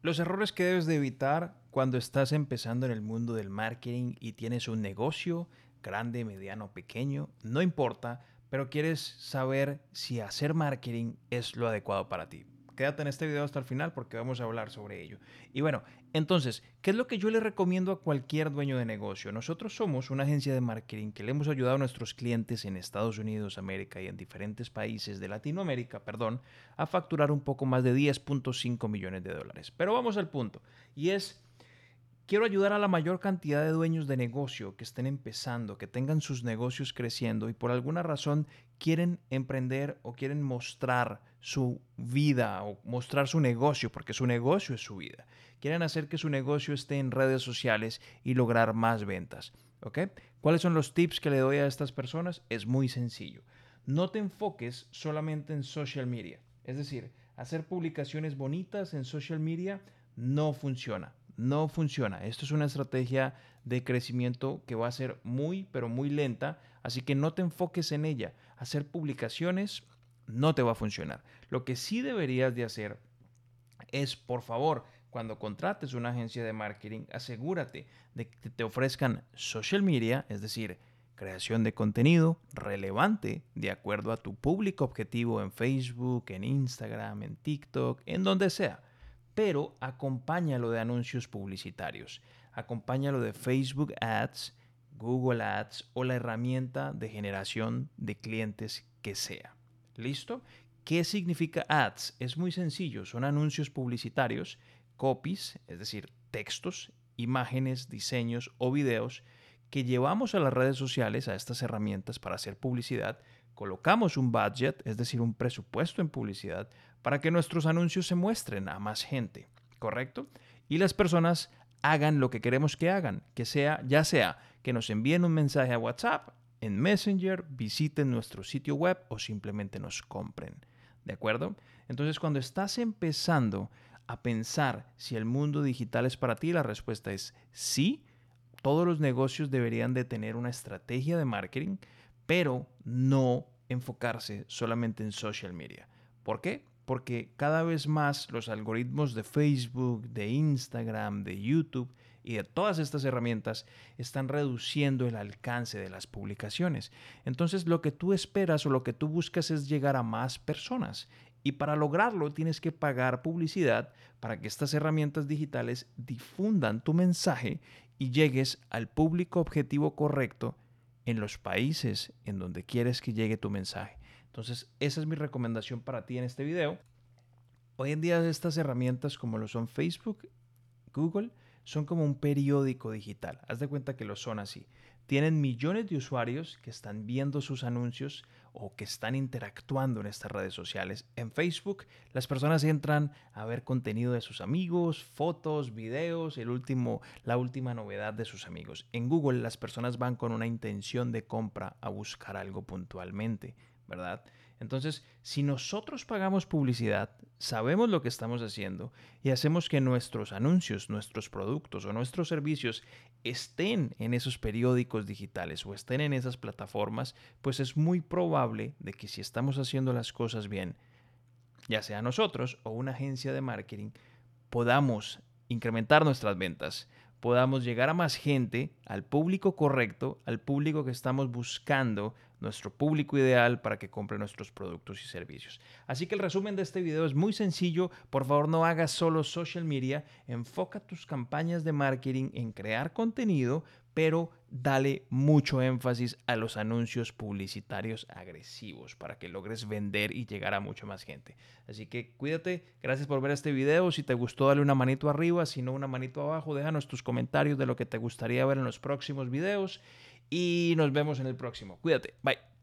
Los errores que debes de evitar cuando estás empezando en el mundo del marketing y tienes un negocio, grande, mediano, pequeño, no importa, pero quieres saber si hacer marketing es lo adecuado para ti quédate en este video hasta el final porque vamos a hablar sobre ello. Y bueno, entonces, ¿qué es lo que yo le recomiendo a cualquier dueño de negocio? Nosotros somos una agencia de marketing que le hemos ayudado a nuestros clientes en Estados Unidos, América y en diferentes países de Latinoamérica, perdón, a facturar un poco más de 10.5 millones de dólares. Pero vamos al punto, y es Quiero ayudar a la mayor cantidad de dueños de negocio que estén empezando, que tengan sus negocios creciendo y por alguna razón quieren emprender o quieren mostrar su vida o mostrar su negocio, porque su negocio es su vida. Quieren hacer que su negocio esté en redes sociales y lograr más ventas. ¿ok? ¿Cuáles son los tips que le doy a estas personas? Es muy sencillo. No te enfoques solamente en social media. Es decir, hacer publicaciones bonitas en social media no funciona no funciona. Esto es una estrategia de crecimiento que va a ser muy, pero muy lenta, así que no te enfoques en ella. Hacer publicaciones no te va a funcionar. Lo que sí deberías de hacer es, por favor, cuando contrates una agencia de marketing, asegúrate de que te ofrezcan social media, es decir, creación de contenido relevante de acuerdo a tu público objetivo en Facebook, en Instagram, en TikTok, en donde sea pero acompáñalo de anuncios publicitarios. Acompáñalo de Facebook Ads, Google Ads o la herramienta de generación de clientes que sea. ¿Listo? ¿Qué significa ads? Es muy sencillo, son anuncios publicitarios, copies, es decir, textos, imágenes, diseños o videos que llevamos a las redes sociales, a estas herramientas para hacer publicidad, colocamos un budget, es decir, un presupuesto en publicidad, para que nuestros anuncios se muestren a más gente, ¿correcto? Y las personas hagan lo que queremos que hagan, que sea, ya sea que nos envíen un mensaje a WhatsApp, en Messenger, visiten nuestro sitio web o simplemente nos compren. ¿De acuerdo? Entonces, cuando estás empezando a pensar si el mundo digital es para ti, la respuesta es sí. Todos los negocios deberían de tener una estrategia de marketing, pero no enfocarse solamente en social media. ¿Por qué? porque cada vez más los algoritmos de Facebook, de Instagram, de YouTube y de todas estas herramientas están reduciendo el alcance de las publicaciones. Entonces lo que tú esperas o lo que tú buscas es llegar a más personas. Y para lograrlo tienes que pagar publicidad para que estas herramientas digitales difundan tu mensaje y llegues al público objetivo correcto en los países en donde quieres que llegue tu mensaje. Entonces, esa es mi recomendación para ti en este video. Hoy en día estas herramientas como lo son Facebook, Google, son como un periódico digital. Haz de cuenta que lo son así. Tienen millones de usuarios que están viendo sus anuncios o que están interactuando en estas redes sociales. En Facebook, las personas entran a ver contenido de sus amigos, fotos, videos, el último, la última novedad de sus amigos. En Google, las personas van con una intención de compra a buscar algo puntualmente. ¿verdad? Entonces, si nosotros pagamos publicidad, sabemos lo que estamos haciendo y hacemos que nuestros anuncios, nuestros productos o nuestros servicios estén en esos periódicos digitales o estén en esas plataformas, pues es muy probable de que si estamos haciendo las cosas bien, ya sea nosotros o una agencia de marketing, podamos incrementar nuestras ventas, podamos llegar a más gente, al público correcto, al público que estamos buscando, nuestro público ideal para que compre nuestros productos y servicios. Así que el resumen de este video es muy sencillo. Por favor, no hagas solo social media. Enfoca tus campañas de marketing en crear contenido, pero dale mucho énfasis a los anuncios publicitarios agresivos para que logres vender y llegar a mucha más gente. Así que cuídate, gracias por ver este video. Si te gustó, dale una manito arriba, si no, una manito abajo. Déjanos tus comentarios de lo que te gustaría ver en los próximos videos y nos vemos en el próximo. Cuídate, bye.